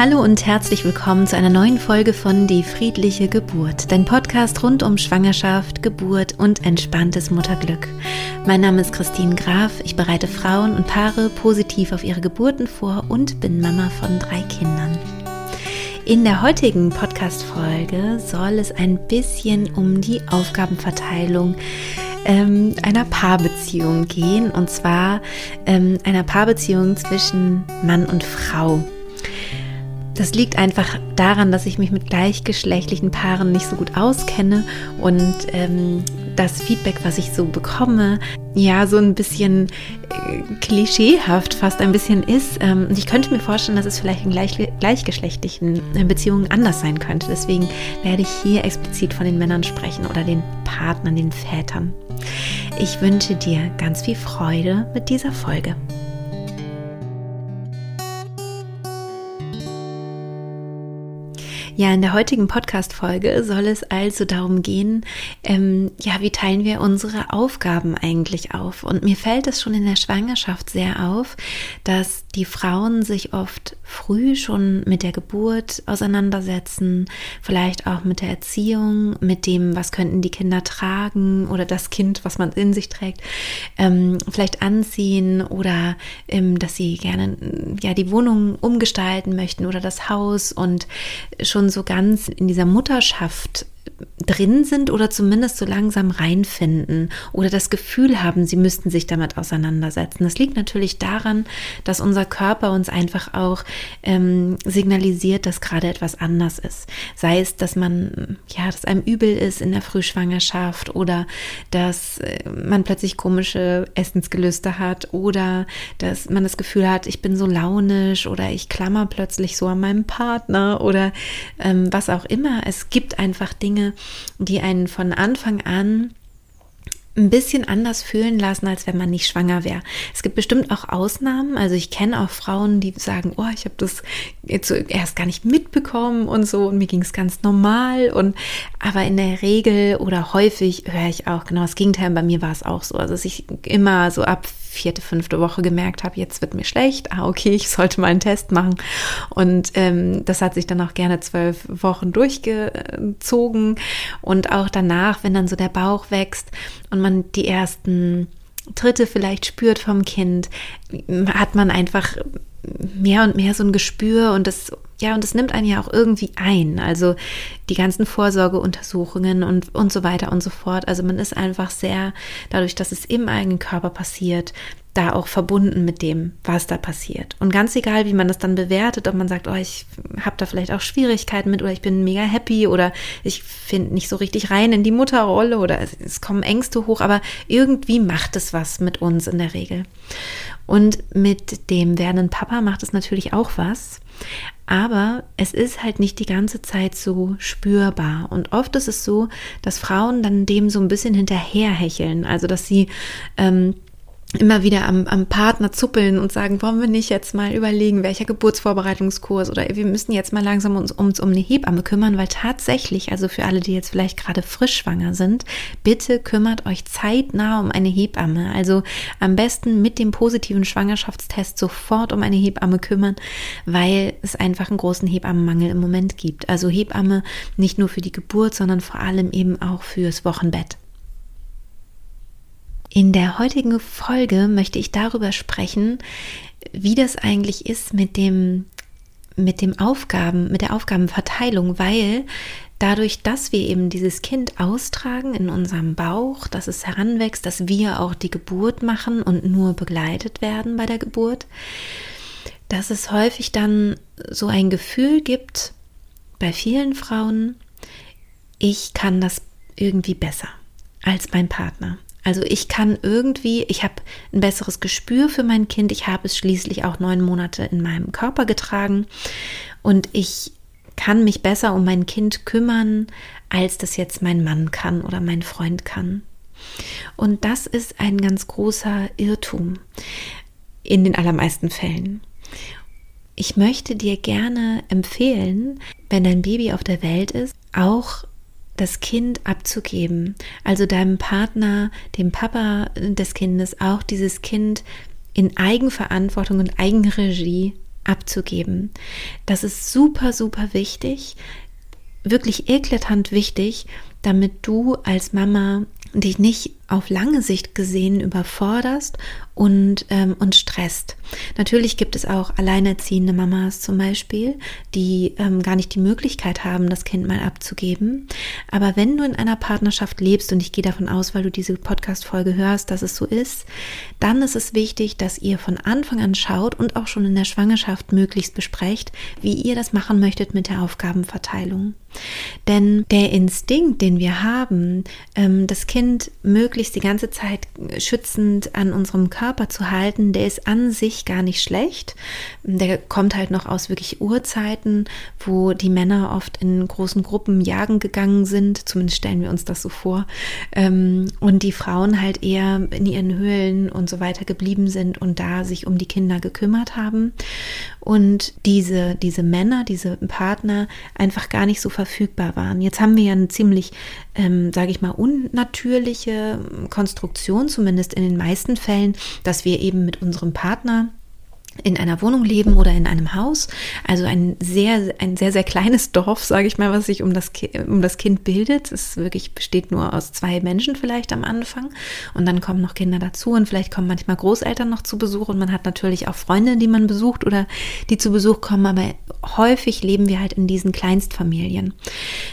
Hallo und herzlich willkommen zu einer neuen Folge von Die friedliche Geburt, dein Podcast rund um Schwangerschaft, Geburt und entspanntes Mutterglück. Mein Name ist Christine Graf, ich bereite Frauen und Paare positiv auf ihre Geburten vor und bin Mama von drei Kindern. In der heutigen Podcast-Folge soll es ein bisschen um die Aufgabenverteilung ähm, einer Paarbeziehung gehen und zwar ähm, einer Paarbeziehung zwischen Mann und Frau. Das liegt einfach daran, dass ich mich mit gleichgeschlechtlichen Paaren nicht so gut auskenne und ähm, das Feedback, was ich so bekomme, ja, so ein bisschen äh, klischeehaft fast ein bisschen ist. Ähm, und ich könnte mir vorstellen, dass es vielleicht in gleich, gleichgeschlechtlichen äh, Beziehungen anders sein könnte. Deswegen werde ich hier explizit von den Männern sprechen oder den Partnern, den Vätern. Ich wünsche dir ganz viel Freude mit dieser Folge. Ja, in der heutigen Podcast-Folge soll es also darum gehen, ähm, ja, wie teilen wir unsere Aufgaben eigentlich auf? Und mir fällt es schon in der Schwangerschaft sehr auf, dass die Frauen sich oft früh schon mit der Geburt auseinandersetzen, vielleicht auch mit der Erziehung, mit dem, was könnten die Kinder tragen oder das Kind, was man in sich trägt, ähm, vielleicht anziehen oder ähm, dass sie gerne ja die Wohnung umgestalten möchten oder das Haus und schon so ganz in dieser Mutterschaft drin sind oder zumindest so langsam reinfinden oder das Gefühl haben, sie müssten sich damit auseinandersetzen. Das liegt natürlich daran, dass unser Körper uns einfach auch ähm, signalisiert, dass gerade etwas anders ist. Sei es, dass man, ja, dass einem übel ist in der Frühschwangerschaft oder dass äh, man plötzlich komische Essensgelüste hat oder dass man das Gefühl hat, ich bin so launisch oder ich klammer plötzlich so an meinem Partner oder ähm, was auch immer. Es gibt einfach Dinge, die einen von Anfang an ein bisschen anders fühlen lassen, als wenn man nicht schwanger wäre. Es gibt bestimmt auch Ausnahmen. Also ich kenne auch Frauen, die sagen, oh, ich habe das jetzt erst gar nicht mitbekommen und so und mir ging es ganz normal. Und aber in der Regel oder häufig höre ich auch genau das Gegenteil. Bei mir war es auch so. Also dass ich immer so ab vierte, fünfte Woche gemerkt habe, jetzt wird mir schlecht. Ah, okay, ich sollte mal einen Test machen. Und ähm, das hat sich dann auch gerne zwölf Wochen durchgezogen. Und auch danach, wenn dann so der Bauch wächst und man die ersten Tritte vielleicht spürt vom Kind, hat man einfach mehr und mehr so ein Gespür und das, ja, und das nimmt einen ja auch irgendwie ein. Also die ganzen Vorsorgeuntersuchungen und, und so weiter und so fort. Also man ist einfach sehr, dadurch, dass es im eigenen Körper passiert, da auch verbunden mit dem, was da passiert. Und ganz egal, wie man das dann bewertet, ob man sagt, oh, ich habe da vielleicht auch Schwierigkeiten mit oder ich bin mega happy oder ich finde nicht so richtig rein in die Mutterrolle oder es, es kommen Ängste hoch, aber irgendwie macht es was mit uns in der Regel. Und mit dem werdenden Papa macht es natürlich auch was. Aber es ist halt nicht die ganze Zeit so spürbar. Und oft ist es so, dass Frauen dann dem so ein bisschen hinterherhecheln. Also, dass sie ähm, immer wieder am, am Partner zuppeln und sagen, wollen wir nicht jetzt mal überlegen, welcher Geburtsvorbereitungskurs oder wir müssen jetzt mal langsam uns, uns um eine Hebamme kümmern, weil tatsächlich, also für alle, die jetzt vielleicht gerade frisch schwanger sind, bitte kümmert euch zeitnah um eine Hebamme. Also am besten mit dem positiven Schwangerschaftstest sofort um eine Hebamme kümmern, weil es einfach einen großen Hebammenmangel im Moment gibt. Also Hebamme nicht nur für die Geburt, sondern vor allem eben auch fürs Wochenbett. In der heutigen Folge möchte ich darüber sprechen, wie das eigentlich ist mit dem mit dem Aufgaben, mit der Aufgabenverteilung, weil dadurch, dass wir eben dieses Kind austragen in unserem Bauch, dass es heranwächst, dass wir auch die Geburt machen und nur begleitet werden bei der Geburt, dass es häufig dann so ein Gefühl gibt bei vielen Frauen, ich kann das irgendwie besser als mein Partner. Also ich kann irgendwie, ich habe ein besseres Gespür für mein Kind. Ich habe es schließlich auch neun Monate in meinem Körper getragen und ich kann mich besser um mein Kind kümmern, als das jetzt mein Mann kann oder mein Freund kann. Und das ist ein ganz großer Irrtum in den allermeisten Fällen. Ich möchte dir gerne empfehlen, wenn dein Baby auf der Welt ist, auch das Kind abzugeben, also deinem Partner, dem Papa des Kindes, auch dieses Kind in Eigenverantwortung und Eigenregie abzugeben. Das ist super, super wichtig, wirklich eklatant wichtig, damit du als Mama dich nicht auf lange Sicht gesehen überforderst und, ähm, und stresst. Natürlich gibt es auch alleinerziehende Mamas zum Beispiel, die ähm, gar nicht die Möglichkeit haben, das Kind mal abzugeben. Aber wenn du in einer Partnerschaft lebst, und ich gehe davon aus, weil du diese Podcast-Folge hörst, dass es so ist, dann ist es wichtig, dass ihr von Anfang an schaut und auch schon in der Schwangerschaft möglichst besprecht, wie ihr das machen möchtet mit der Aufgabenverteilung. Denn der Instinkt, den wir haben, ähm, das Kind möglichst die ganze Zeit schützend an unserem Körper zu halten, der ist an sich gar nicht schlecht. Der kommt halt noch aus wirklich Urzeiten, wo die Männer oft in großen Gruppen jagen gegangen sind, zumindest stellen wir uns das so vor, ähm, und die Frauen halt eher in ihren Höhlen und so weiter geblieben sind und da sich um die Kinder gekümmert haben und diese, diese Männer, diese Partner einfach gar nicht so verfügbar waren. Jetzt haben wir ja eine ziemlich, ähm, sage ich mal, unnatürliche Konstruktion, zumindest in den meisten Fällen, dass wir eben mit unserem Partner in einer Wohnung leben oder in einem Haus. Also ein sehr, ein sehr, sehr kleines Dorf, sage ich mal, was sich um das, um das Kind bildet. Es wirklich besteht nur aus zwei Menschen vielleicht am Anfang. Und dann kommen noch Kinder dazu und vielleicht kommen manchmal Großeltern noch zu Besuch und man hat natürlich auch Freunde, die man besucht oder die zu Besuch kommen. Aber häufig leben wir halt in diesen Kleinstfamilien.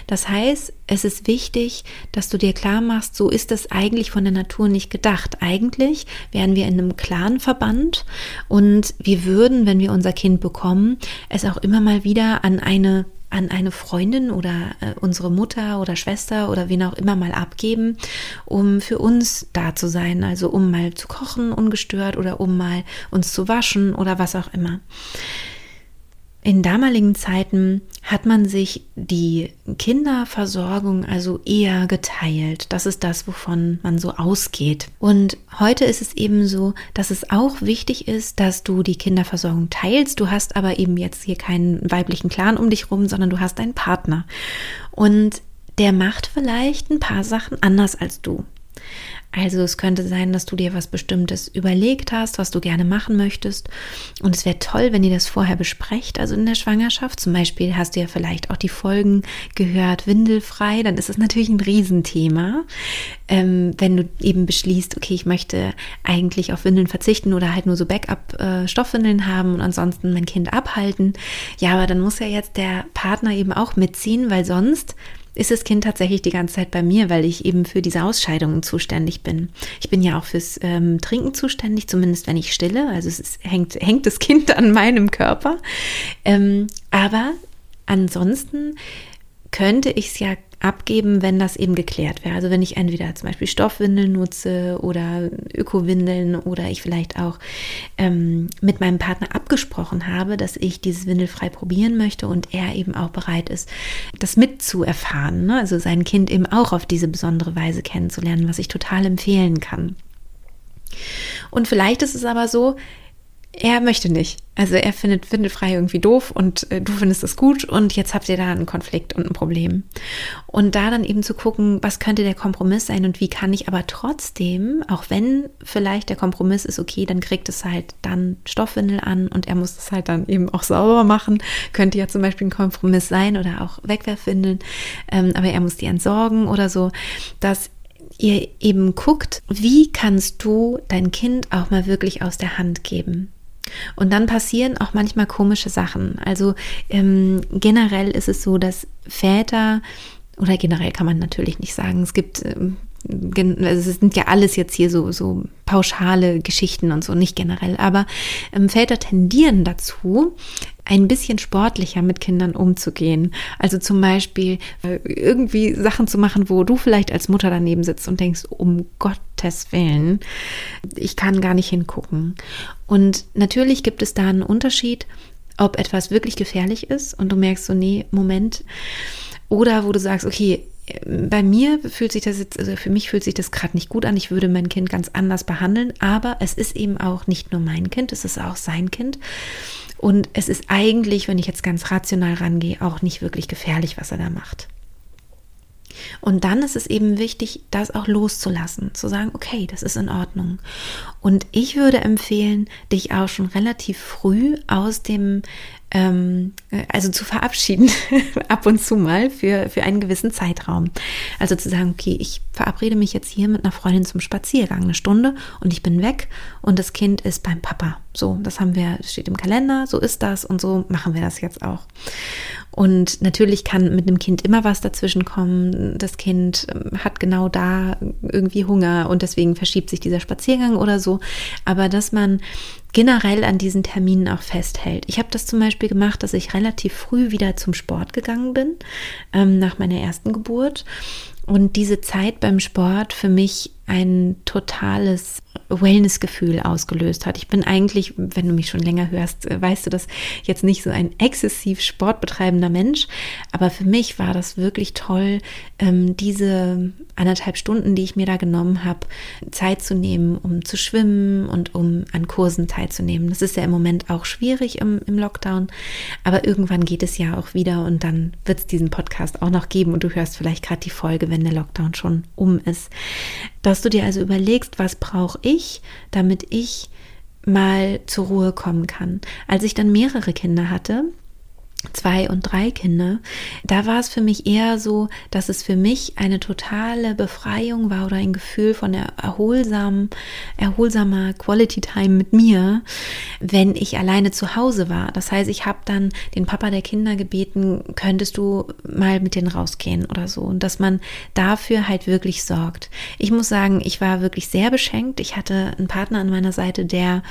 Das heißt, es ist wichtig, dass du dir klar machst, so ist das eigentlich von der Natur nicht gedacht. Eigentlich wären wir in einem Clanverband und wir würden, wenn wir unser Kind bekommen, es auch immer mal wieder an eine an eine Freundin oder äh, unsere Mutter oder Schwester oder wen auch immer mal abgeben, um für uns da zu sein, also um mal zu kochen ungestört oder um mal uns zu waschen oder was auch immer. In damaligen Zeiten hat man sich die Kinderversorgung also eher geteilt. Das ist das, wovon man so ausgeht. Und heute ist es eben so, dass es auch wichtig ist, dass du die Kinderversorgung teilst. Du hast aber eben jetzt hier keinen weiblichen Clan um dich rum, sondern du hast einen Partner. Und der macht vielleicht ein paar Sachen anders als du. Also es könnte sein, dass du dir was Bestimmtes überlegt hast, was du gerne machen möchtest. Und es wäre toll, wenn ihr das vorher besprecht, also in der Schwangerschaft. Zum Beispiel hast du ja vielleicht auch die Folgen gehört, windelfrei, dann ist es natürlich ein Riesenthema. Ähm, wenn du eben beschließt, okay, ich möchte eigentlich auf Windeln verzichten oder halt nur so Backup-Stoffwindeln äh, haben und ansonsten mein Kind abhalten. Ja, aber dann muss ja jetzt der Partner eben auch mitziehen, weil sonst ist das Kind tatsächlich die ganze Zeit bei mir, weil ich eben für diese Ausscheidungen zuständig bin. Ich bin ja auch fürs ähm, Trinken zuständig, zumindest wenn ich stille. Also es ist, hängt, hängt das Kind an meinem Körper. Ähm, aber ansonsten könnte ich es ja abgeben, wenn das eben geklärt wäre. Also wenn ich entweder zum Beispiel Stoffwindeln nutze oder Ökowindeln oder ich vielleicht auch ähm, mit meinem Partner abgesprochen habe, dass ich dieses Windelfrei probieren möchte und er eben auch bereit ist, das mitzuerfahren. Ne? Also sein Kind eben auch auf diese besondere Weise kennenzulernen, was ich total empfehlen kann. Und vielleicht ist es aber so, er möchte nicht. Also er findet Windelfrei irgendwie doof und äh, du findest es gut und jetzt habt ihr da einen Konflikt und ein Problem. Und da dann eben zu gucken, was könnte der Kompromiss sein und wie kann ich aber trotzdem, auch wenn vielleicht der Kompromiss ist, okay, dann kriegt es halt dann Stoffwindel an und er muss es halt dann eben auch sauber machen, könnte ja zum Beispiel ein Kompromiss sein oder auch Wegwerfwindeln, ähm, aber er muss die entsorgen oder so, dass ihr eben guckt, wie kannst du dein Kind auch mal wirklich aus der Hand geben. Und dann passieren auch manchmal komische Sachen. Also ähm, generell ist es so, dass Väter oder generell kann man natürlich nicht sagen. Es gibt ähm, also es sind ja alles jetzt hier so, so pauschale Geschichten und so, nicht generell, aber ähm, Väter tendieren dazu, ein bisschen sportlicher mit Kindern umzugehen. Also zum Beispiel äh, irgendwie Sachen zu machen, wo du vielleicht als Mutter daneben sitzt und denkst, um Gottes Willen, ich kann gar nicht hingucken. Und natürlich gibt es da einen Unterschied, ob etwas wirklich gefährlich ist und du merkst so, nee, Moment. Oder wo du sagst, okay, bei mir fühlt sich das jetzt, also für mich fühlt sich das gerade nicht gut an. Ich würde mein Kind ganz anders behandeln, aber es ist eben auch nicht nur mein Kind, es ist auch sein Kind. Und es ist eigentlich, wenn ich jetzt ganz rational rangehe, auch nicht wirklich gefährlich, was er da macht. Und dann ist es eben wichtig, das auch loszulassen, zu sagen, okay, das ist in Ordnung. Und ich würde empfehlen, dich auch schon relativ früh aus dem ähm, also zu verabschieden, ab und zu mal für, für einen gewissen Zeitraum. Also zu sagen, okay, ich verabrede mich jetzt hier mit einer Freundin zum Spaziergang, eine Stunde und ich bin weg und das Kind ist beim Papa. So, das haben wir, steht im Kalender, so ist das und so machen wir das jetzt auch. Und natürlich kann mit einem Kind immer was dazwischen kommen. Das Kind ähm, hat genau da irgendwie Hunger und deswegen verschiebt sich dieser Spaziergang oder so. Aber dass man generell an diesen Terminen auch festhält. Ich habe das zum Beispiel gemacht, dass ich relativ früh wieder zum Sport gegangen bin, ähm, nach meiner ersten Geburt. Und diese Zeit beim Sport für mich ein totales Wellness-Gefühl ausgelöst hat. Ich bin eigentlich, wenn du mich schon länger hörst, äh, weißt du das jetzt nicht so ein exzessiv sportbetreibender Mensch, aber für mich war das wirklich toll, ähm, diese anderthalb Stunden, die ich mir da genommen habe, Zeit zu nehmen, um zu schwimmen und um an Kursen teilzunehmen. Das ist ja im Moment auch schwierig im, im Lockdown, aber irgendwann geht es ja auch wieder und dann wird es diesen Podcast auch noch geben und du hörst vielleicht gerade die Folge, wenn der Lockdown schon um ist. Dass du dir also überlegst, was brauche ich, damit ich mal zur Ruhe kommen kann. Als ich dann mehrere Kinder hatte, zwei und drei Kinder, da war es für mich eher so, dass es für mich eine totale Befreiung war oder ein Gefühl von erholsam, erholsamer Quality Time mit mir, wenn ich alleine zu Hause war. Das heißt, ich habe dann den Papa der Kinder gebeten, könntest du mal mit denen rausgehen oder so und dass man dafür halt wirklich sorgt. Ich muss sagen, ich war wirklich sehr beschenkt. Ich hatte einen Partner an meiner Seite, der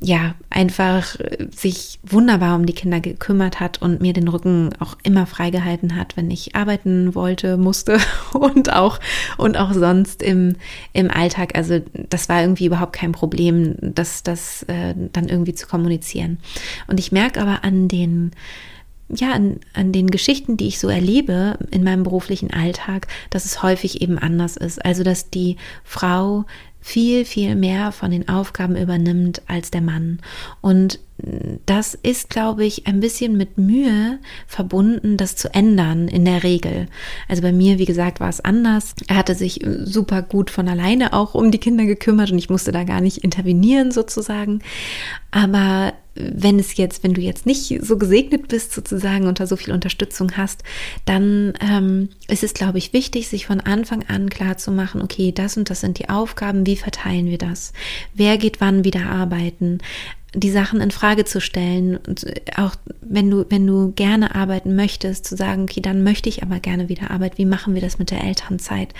ja, einfach sich wunderbar um die Kinder gekümmert hat und mir den Rücken auch immer freigehalten hat, wenn ich arbeiten wollte, musste und auch, und auch sonst im, im Alltag. Also das war irgendwie überhaupt kein Problem, das, das äh, dann irgendwie zu kommunizieren. Und ich merke aber an den, ja, an, an den Geschichten, die ich so erlebe in meinem beruflichen Alltag, dass es häufig eben anders ist. Also, dass die Frau viel, viel mehr von den Aufgaben übernimmt als der Mann. Und das ist, glaube ich, ein bisschen mit Mühe verbunden, das zu ändern in der Regel. Also bei mir, wie gesagt, war es anders. Er hatte sich super gut von alleine auch um die Kinder gekümmert und ich musste da gar nicht intervenieren sozusagen. Aber wenn es jetzt, wenn du jetzt nicht so gesegnet bist sozusagen da so viel Unterstützung hast, dann ähm, ist es, glaube ich, wichtig, sich von Anfang an klar zu machen, okay, das und das sind die Aufgaben, wie verteilen wir das? Wer geht wann wieder arbeiten? Die Sachen in Frage zu stellen und auch wenn du wenn du gerne arbeiten möchtest zu sagen okay dann möchte ich aber gerne wieder arbeiten wie machen wir das mit der Elternzeit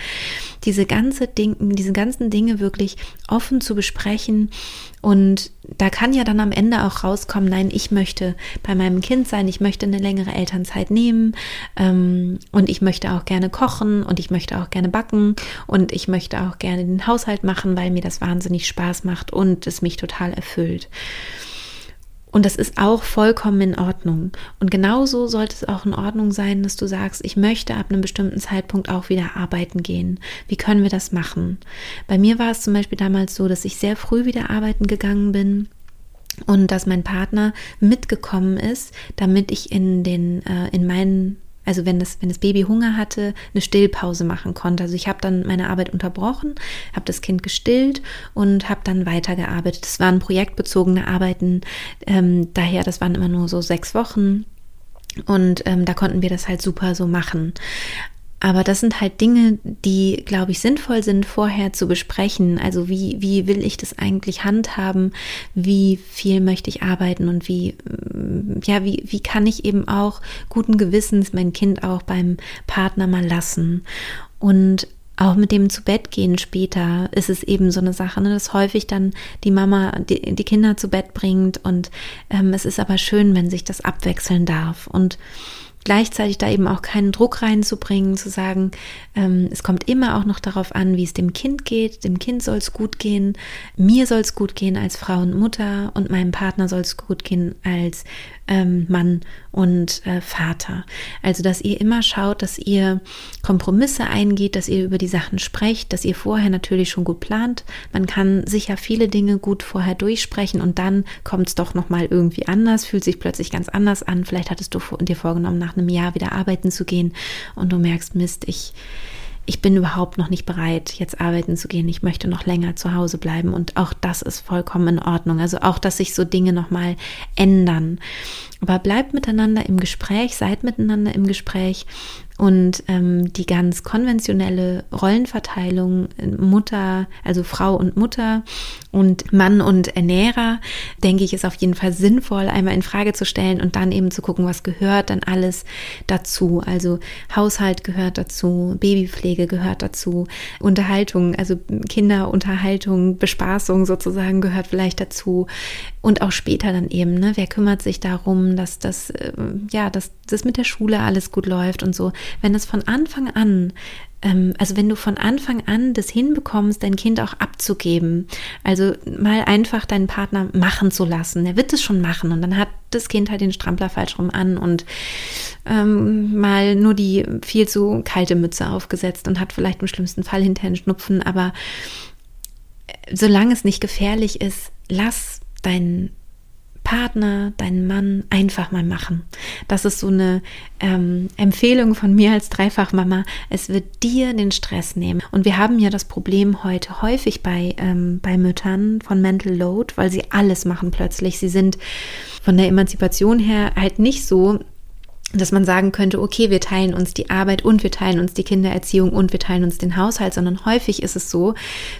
diese ganze Dinge diese ganzen Dinge wirklich offen zu besprechen und da kann ja dann am Ende auch rauskommen, nein, ich möchte bei meinem Kind sein, ich möchte eine längere Elternzeit nehmen ähm, und ich möchte auch gerne kochen und ich möchte auch gerne backen und ich möchte auch gerne den Haushalt machen, weil mir das wahnsinnig Spaß macht und es mich total erfüllt. Und das ist auch vollkommen in Ordnung. Und genauso sollte es auch in Ordnung sein, dass du sagst, ich möchte ab einem bestimmten Zeitpunkt auch wieder arbeiten gehen. Wie können wir das machen? Bei mir war es zum Beispiel damals so, dass ich sehr früh wieder arbeiten gegangen bin und dass mein Partner mitgekommen ist, damit ich in den äh, in meinen also wenn das, wenn das Baby Hunger hatte, eine Stillpause machen konnte. Also ich habe dann meine Arbeit unterbrochen, habe das Kind gestillt und habe dann weitergearbeitet. Das waren projektbezogene Arbeiten, ähm, daher, das waren immer nur so sechs Wochen. Und ähm, da konnten wir das halt super so machen. Aber das sind halt Dinge, die, glaube ich, sinnvoll sind, vorher zu besprechen. Also wie, wie will ich das eigentlich handhaben? Wie viel möchte ich arbeiten und wie, mm, ja, wie, wie kann ich eben auch guten Gewissens mein Kind auch beim Partner mal lassen? Und auch mit dem zu Bett gehen später ist es eben so eine Sache, ne, dass häufig dann die Mama die, die Kinder zu Bett bringt und ähm, es ist aber schön, wenn sich das abwechseln darf und gleichzeitig da eben auch keinen Druck reinzubringen, zu sagen, ähm, es kommt immer auch noch darauf an, wie es dem Kind geht. Dem Kind soll es gut gehen, mir soll es gut gehen als Frau und Mutter und meinem Partner soll es gut gehen als ähm, Mann und äh, Vater. Also, dass ihr immer schaut, dass ihr Kompromisse eingeht, dass ihr über die Sachen sprecht, dass ihr vorher natürlich schon gut plant. Man kann sicher viele Dinge gut vorher durchsprechen und dann kommt es doch nochmal irgendwie anders, fühlt sich plötzlich ganz anders an. Vielleicht hattest du dir vorgenommen, nach einem Jahr wieder arbeiten zu gehen und du merkst, Mist, ich, ich bin überhaupt noch nicht bereit, jetzt arbeiten zu gehen. Ich möchte noch länger zu Hause bleiben. Und auch das ist vollkommen in Ordnung. Also auch, dass sich so Dinge nochmal ändern. Aber bleibt miteinander im Gespräch, seid miteinander im Gespräch und ähm, die ganz konventionelle Rollenverteilung Mutter, also Frau und Mutter und Mann und Ernährer, denke ich, ist auf jeden Fall sinnvoll, einmal in Frage zu stellen und dann eben zu gucken, was gehört dann alles dazu. Also Haushalt gehört dazu, Babypflege gehört dazu, Unterhaltung, also Kinderunterhaltung, Bespaßung sozusagen gehört vielleicht dazu und auch später dann eben, ne, wer kümmert sich darum, dass das, äh, ja, dass das mit der Schule alles gut läuft und so wenn es von Anfang an also wenn du von Anfang an das hinbekommst, dein Kind auch abzugeben, also mal einfach deinen Partner machen zu lassen, der wird es schon machen und dann hat das Kind halt den Strampler falsch rum an und ähm, mal nur die viel zu kalte Mütze aufgesetzt und hat vielleicht im schlimmsten Fall hinterher einen Schnupfen, aber äh, solange es nicht gefährlich ist, lass deinen Partner, deinen Mann einfach mal machen. Das ist so eine ähm, Empfehlung von mir als Dreifachmama. Es wird dir den Stress nehmen. Und wir haben ja das Problem heute häufig bei, ähm, bei Müttern von Mental Load, weil sie alles machen plötzlich. Sie sind von der Emanzipation her halt nicht so dass man sagen könnte, okay, wir teilen uns die Arbeit und wir teilen uns die Kindererziehung und wir teilen uns den Haushalt, sondern häufig ist es so,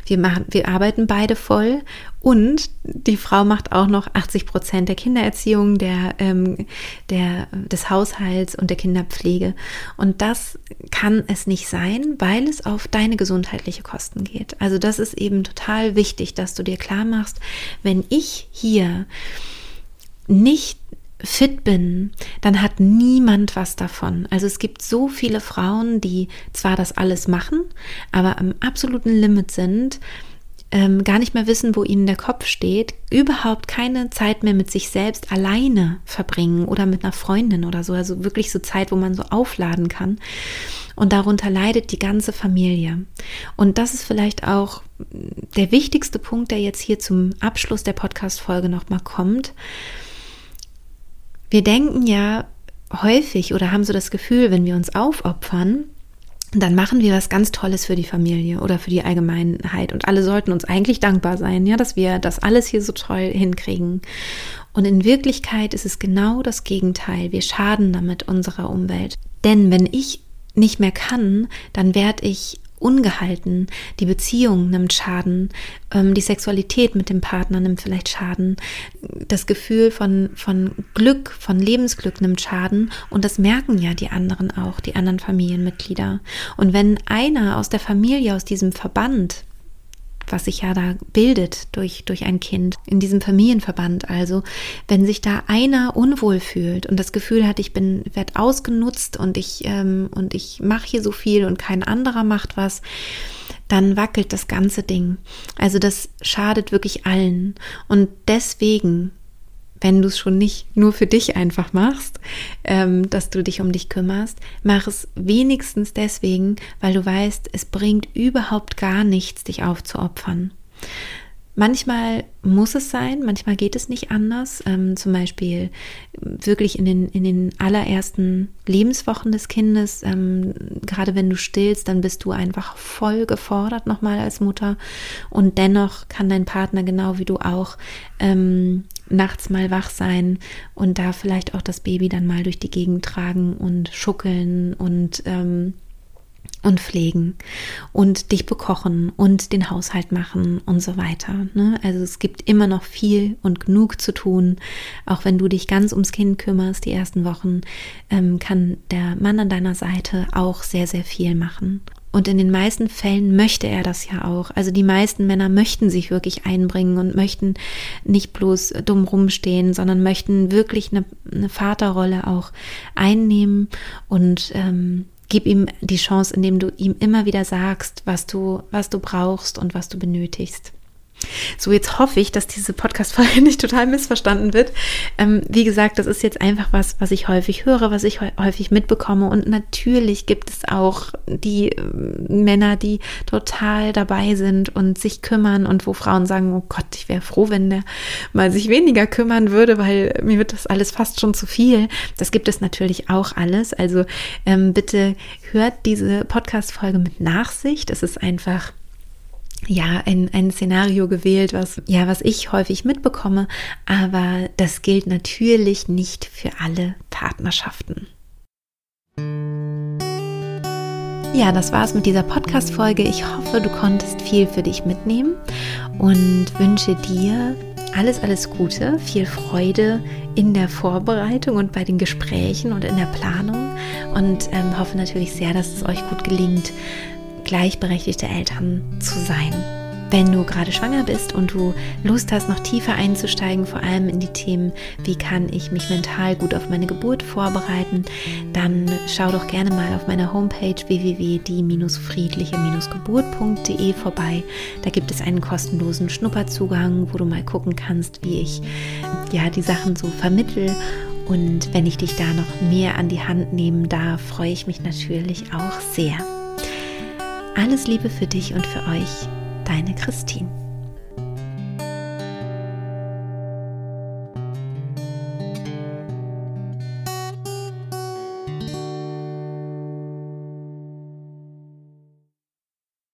wir machen, wir arbeiten beide voll und die Frau macht auch noch 80 Prozent der Kindererziehung, der, ähm, der, des Haushalts und der Kinderpflege. Und das kann es nicht sein, weil es auf deine gesundheitliche Kosten geht. Also das ist eben total wichtig, dass du dir klar machst, wenn ich hier nicht fit bin, dann hat niemand was davon. Also es gibt so viele Frauen, die zwar das alles machen, aber am absoluten Limit sind, ähm, gar nicht mehr wissen, wo ihnen der Kopf steht, überhaupt keine Zeit mehr mit sich selbst alleine verbringen oder mit einer Freundin oder so. Also wirklich so Zeit, wo man so aufladen kann. Und darunter leidet die ganze Familie. Und das ist vielleicht auch der wichtigste Punkt, der jetzt hier zum Abschluss der Podcast-Folge nochmal kommt wir denken ja häufig oder haben so das Gefühl, wenn wir uns aufopfern, dann machen wir was ganz Tolles für die Familie oder für die Allgemeinheit. Und alle sollten uns eigentlich dankbar sein, ja, dass wir das alles hier so toll hinkriegen. Und in Wirklichkeit ist es genau das Gegenteil. Wir schaden damit unserer Umwelt. Denn wenn ich nicht mehr kann, dann werde ich ungehalten, die Beziehung nimmt Schaden, ähm, die Sexualität mit dem Partner nimmt vielleicht Schaden, das Gefühl von, von Glück, von Lebensglück nimmt Schaden. Und das merken ja die anderen auch, die anderen Familienmitglieder. Und wenn einer aus der Familie, aus diesem Verband was sich ja da bildet durch, durch ein Kind, in diesem Familienverband also, wenn sich da einer unwohl fühlt und das Gefühl hat, ich bin, werde ausgenutzt und ich, ähm, und ich mache hier so viel und kein anderer macht was, dann wackelt das ganze Ding. Also das schadet wirklich allen. Und deswegen wenn du es schon nicht nur für dich einfach machst, ähm, dass du dich um dich kümmerst, mach es wenigstens deswegen, weil du weißt, es bringt überhaupt gar nichts, dich aufzuopfern. Manchmal muss es sein, manchmal geht es nicht anders. Ähm, zum Beispiel wirklich in den, in den allerersten Lebenswochen des Kindes, ähm, gerade wenn du stillst, dann bist du einfach voll gefordert nochmal als Mutter. Und dennoch kann dein Partner genau wie du auch ähm, nachts mal wach sein und da vielleicht auch das Baby dann mal durch die Gegend tragen und schuckeln und ähm, und pflegen und dich bekochen und den Haushalt machen und so weiter. Ne? Also es gibt immer noch viel und genug zu tun. Auch wenn du dich ganz ums Kind kümmerst, die ersten Wochen, ähm, kann der Mann an deiner Seite auch sehr, sehr viel machen. Und in den meisten Fällen möchte er das ja auch. Also die meisten Männer möchten sich wirklich einbringen und möchten nicht bloß dumm rumstehen, sondern möchten wirklich eine, eine Vaterrolle auch einnehmen und ähm, Gib ihm die Chance, indem du ihm immer wieder sagst, was du, was du brauchst und was du benötigst. So, jetzt hoffe ich, dass diese Podcast-Folge nicht total missverstanden wird. Ähm, wie gesagt, das ist jetzt einfach was, was ich häufig höre, was ich häufig mitbekomme. Und natürlich gibt es auch die äh, Männer, die total dabei sind und sich kümmern und wo Frauen sagen, oh Gott, ich wäre froh, wenn der mal sich weniger kümmern würde, weil mir wird das alles fast schon zu viel. Das gibt es natürlich auch alles. Also ähm, bitte hört diese Podcast-Folge mit Nachsicht. Es ist einfach ja, ein, ein Szenario gewählt, was, ja, was ich häufig mitbekomme, aber das gilt natürlich nicht für alle Partnerschaften. Ja, das war's mit dieser Podcast-Folge. Ich hoffe, du konntest viel für dich mitnehmen und wünsche dir alles, alles Gute, viel Freude in der Vorbereitung und bei den Gesprächen und in der Planung und ähm, hoffe natürlich sehr, dass es euch gut gelingt, gleichberechtigte Eltern zu sein. Wenn du gerade schwanger bist und du Lust hast, noch tiefer einzusteigen, vor allem in die Themen, wie kann ich mich mental gut auf meine Geburt vorbereiten, dann schau doch gerne mal auf meiner Homepage www.die-friedliche-geburt.de vorbei. Da gibt es einen kostenlosen Schnupperzugang, wo du mal gucken kannst, wie ich ja die Sachen so vermittel und wenn ich dich da noch mehr an die Hand nehmen darf, freue ich mich natürlich auch sehr. Alles Liebe für dich und für euch, deine Christine.